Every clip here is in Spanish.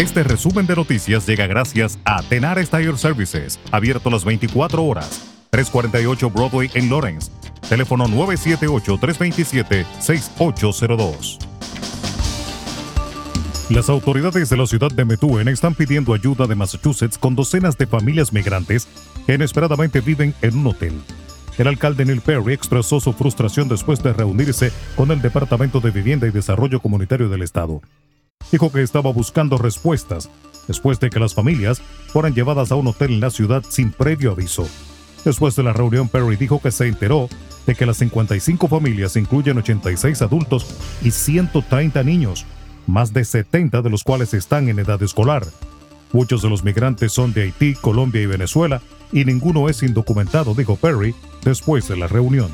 Este resumen de noticias llega gracias a Tenar Tire Services, abierto las 24 horas. 348 Broadway en Lawrence. Teléfono 978-327-6802. Las autoridades de la ciudad de Methuen están pidiendo ayuda de Massachusetts con docenas de familias migrantes que inesperadamente viven en un hotel. El alcalde Neil Perry expresó su frustración después de reunirse con el Departamento de Vivienda y Desarrollo Comunitario del Estado. Dijo que estaba buscando respuestas después de que las familias fueran llevadas a un hotel en la ciudad sin previo aviso. Después de la reunión, Perry dijo que se enteró de que las 55 familias incluyen 86 adultos y 130 niños, más de 70 de los cuales están en edad escolar. Muchos de los migrantes son de Haití, Colombia y Venezuela, y ninguno es indocumentado, dijo Perry después de la reunión.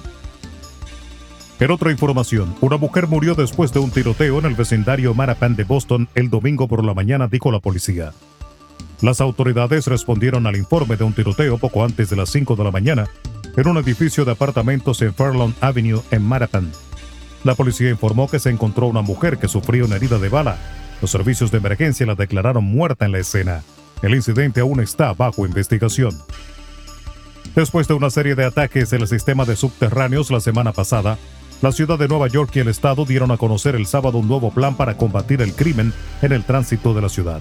En otra información, una mujer murió después de un tiroteo en el vecindario Marapan de Boston el domingo por la mañana, dijo la policía. Las autoridades respondieron al informe de un tiroteo poco antes de las 5 de la mañana en un edificio de apartamentos en Fairlawn Avenue en Marapan. La policía informó que se encontró una mujer que sufrió una herida de bala. Los servicios de emergencia la declararon muerta en la escena. El incidente aún está bajo investigación. Después de una serie de ataques en el sistema de subterráneos la semana pasada, la ciudad de Nueva York y el estado dieron a conocer el sábado un nuevo plan para combatir el crimen en el tránsito de la ciudad.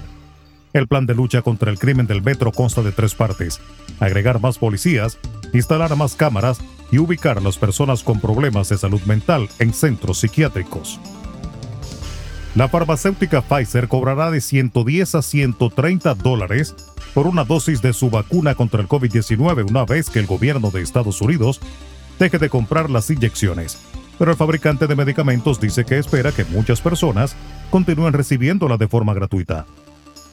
El plan de lucha contra el crimen del metro consta de tres partes. Agregar más policías, instalar más cámaras y ubicar a las personas con problemas de salud mental en centros psiquiátricos. La farmacéutica Pfizer cobrará de 110 a 130 dólares por una dosis de su vacuna contra el COVID-19 una vez que el gobierno de Estados Unidos deje de comprar las inyecciones. Pero el fabricante de medicamentos dice que espera que muchas personas continúen recibiéndola de forma gratuita.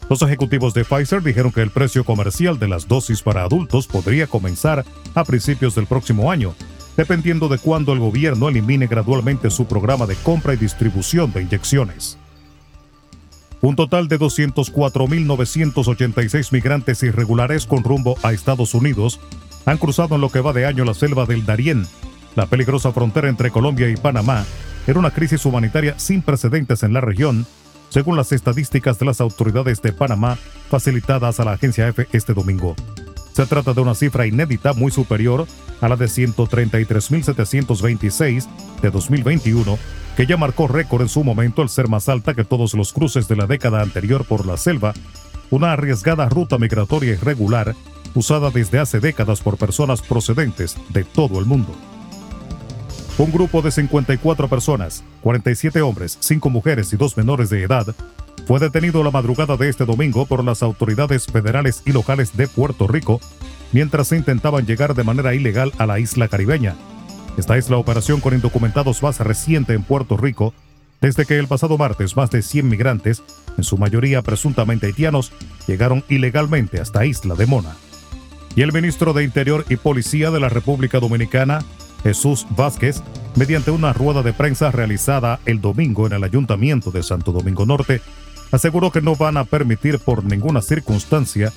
Los ejecutivos de Pfizer dijeron que el precio comercial de las dosis para adultos podría comenzar a principios del próximo año, dependiendo de cuándo el gobierno elimine gradualmente su programa de compra y distribución de inyecciones. Un total de 204.986 migrantes irregulares con rumbo a Estados Unidos han cruzado en lo que va de año la selva del Darién, la peligrosa frontera entre Colombia y Panamá, en una crisis humanitaria sin precedentes en la región según las estadísticas de las autoridades de Panamá facilitadas a la agencia EFE este domingo. Se trata de una cifra inédita muy superior a la de 133.726 de 2021, que ya marcó récord en su momento al ser más alta que todos los cruces de la década anterior por la selva, una arriesgada ruta migratoria irregular usada desde hace décadas por personas procedentes de todo el mundo. Un grupo de 54 personas, 47 hombres, 5 mujeres y 2 menores de edad, fue detenido la madrugada de este domingo por las autoridades federales y locales de Puerto Rico mientras se intentaban llegar de manera ilegal a la isla caribeña. Esta es la operación con indocumentados más reciente en Puerto Rico desde que el pasado martes más de 100 migrantes, en su mayoría presuntamente haitianos, llegaron ilegalmente hasta Isla de Mona. Y el ministro de Interior y Policía de la República Dominicana, Jesús Vázquez, mediante una rueda de prensa realizada el domingo en el Ayuntamiento de Santo Domingo Norte, aseguró que no van a permitir por ninguna circunstancia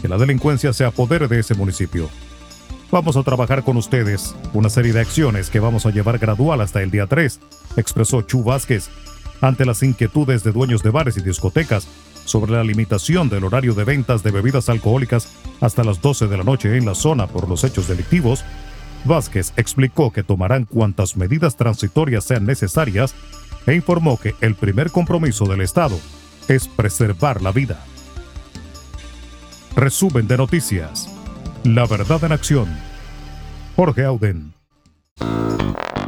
que la delincuencia se apodere de ese municipio. Vamos a trabajar con ustedes una serie de acciones que vamos a llevar gradual hasta el día 3, expresó Chu Vázquez, ante las inquietudes de dueños de bares y discotecas sobre la limitación del horario de ventas de bebidas alcohólicas hasta las 12 de la noche en la zona por los hechos delictivos, Vázquez explicó que tomarán cuantas medidas transitorias sean necesarias e informó que el primer compromiso del Estado es preservar la vida. Resumen de noticias. La verdad en acción. Jorge Auden.